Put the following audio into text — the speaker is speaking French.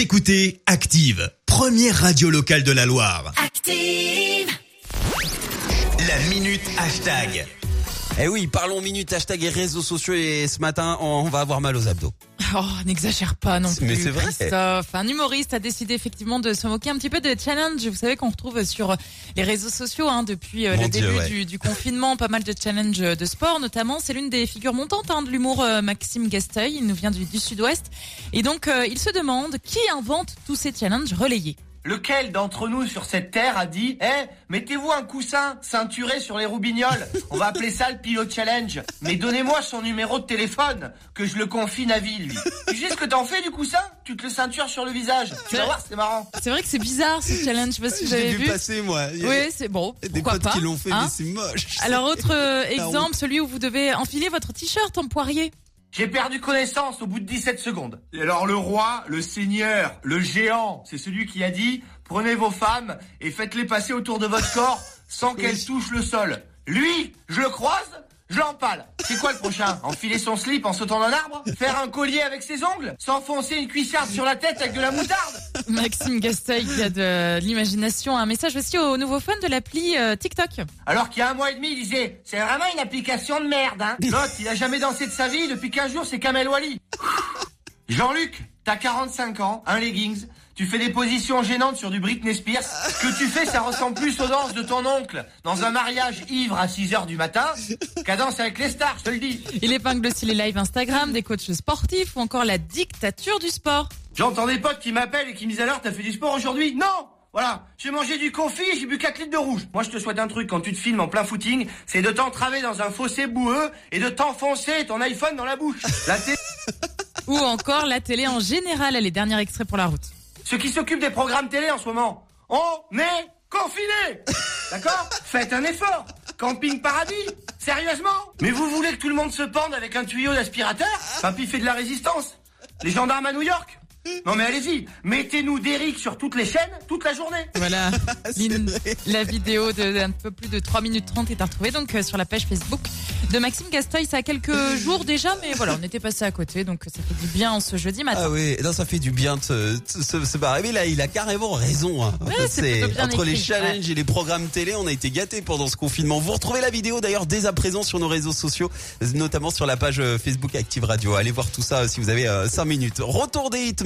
Vous écoutez Active, première radio locale de la Loire. Active. La minute hashtag. Eh oui, parlons minute hashtag et réseaux sociaux et ce matin, on va avoir mal aux abdos. Oh, n'exagère pas non plus. Mais c'est vrai. Christophe, un humoriste a décidé effectivement de se moquer un petit peu de challenge. Vous savez qu'on retrouve sur les réseaux sociaux hein, depuis euh, Mon le Dieu, début ouais. du, du confinement, pas mal de challenges de sport notamment. C'est l'une des figures montantes hein, de l'humour euh, Maxime Gasteuil. Il nous vient du, du sud-ouest. Et donc, euh, il se demande qui invente tous ces challenges relayés. Lequel d'entre nous sur cette terre a dit Eh, mettez-vous un coussin ceinturé sur les roubignoles On va appeler ça le Pilot Challenge. Mais donnez-moi son numéro de téléphone, que je le confine à vie, lui. Tu sais ce que t'en fais du coussin? Tu te le ceintures sur le visage. Tu vas voir, c'est marrant. C'est vrai que c'est bizarre ce challenge. Vous J'ai avez vu passer moi. Oui, c'est bon. Des Pourquoi potes pas qui l'ont fait, hein mais c'est moche. Alors autre euh, exemple, celui où vous devez enfiler votre t-shirt en poirier. J'ai perdu connaissance au bout de 17 secondes. Et alors le roi, le seigneur, le géant, c'est celui qui a dit prenez vos femmes et faites-les passer autour de votre corps sans qu'elles touchent le sol. Lui, je le croise, je l'empale. C'est quoi le prochain? Enfiler son slip en sautant d'un arbre? Faire un collier avec ses ongles? S'enfoncer une cuissarde sur la tête avec de la moutarde? Maxime Gasteuil qui a de l'imagination. Un message aussi aux nouveaux fans de l'appli euh, TikTok. Alors qu'il y a un mois et demi, il disait c'est vraiment une application de merde. Hein L'autre, il a jamais dansé de sa vie. Depuis 15 jours, c'est Kamel Wally. Jean-Luc, t'as 45 ans, un leggings, tu fais des positions gênantes sur du Britney Spears. Ce que tu fais, ça ressemble plus aux danses de ton oncle dans un mariage ivre à 6 heures du matin qu'à danse avec les stars, je te le dis. Il épingle aussi les lives Instagram des coachs sportifs ou encore la dictature du sport. J'entends des potes qui m'appellent et qui me disent alors t'as fait du sport aujourd'hui? Non! Voilà, j'ai mangé du confit, j'ai bu 4 litres de rouge. Moi je te souhaite un truc. Quand tu te filmes en plein footing, c'est de t'entraver dans un fossé boueux et de t'enfoncer ton iPhone dans la bouche. La télé Ou encore la télé en général. Les derniers extraits pour la route. Ceux qui s'occupent des programmes télé en ce moment, on est confinés. D'accord? Faites un effort. Camping Paradis Sérieusement. Mais vous voulez que tout le monde se pende avec un tuyau d'aspirateur? Papy fait de la résistance. Les gendarmes à New York Non mais allez-y Mettez-nous d'Eric sur toutes les chaînes, toute la journée Voilà. La vidéo de un peu plus de 3 minutes 30 est à retrouver donc euh, sur la page Facebook de Maxime Gasteuil. Ça a quelques jours déjà, mais voilà, on était passé à côté, donc ça fait du bien en ce jeudi matin. Ah oui, non, ça fait du bien de se, de se, se barrer. Mais là, il a carrément raison. Hein. Ouais, c'est entre les challenges et les programmes télé, on a été gâtés pendant ce confinement. Vous retrouvez la vidéo d'ailleurs dès à présent sur nos réseaux sociaux, notamment sur la page euh, Facebook Active Radio. Allez voir tout ça euh, si vous avez 5 minutes. Retour des hits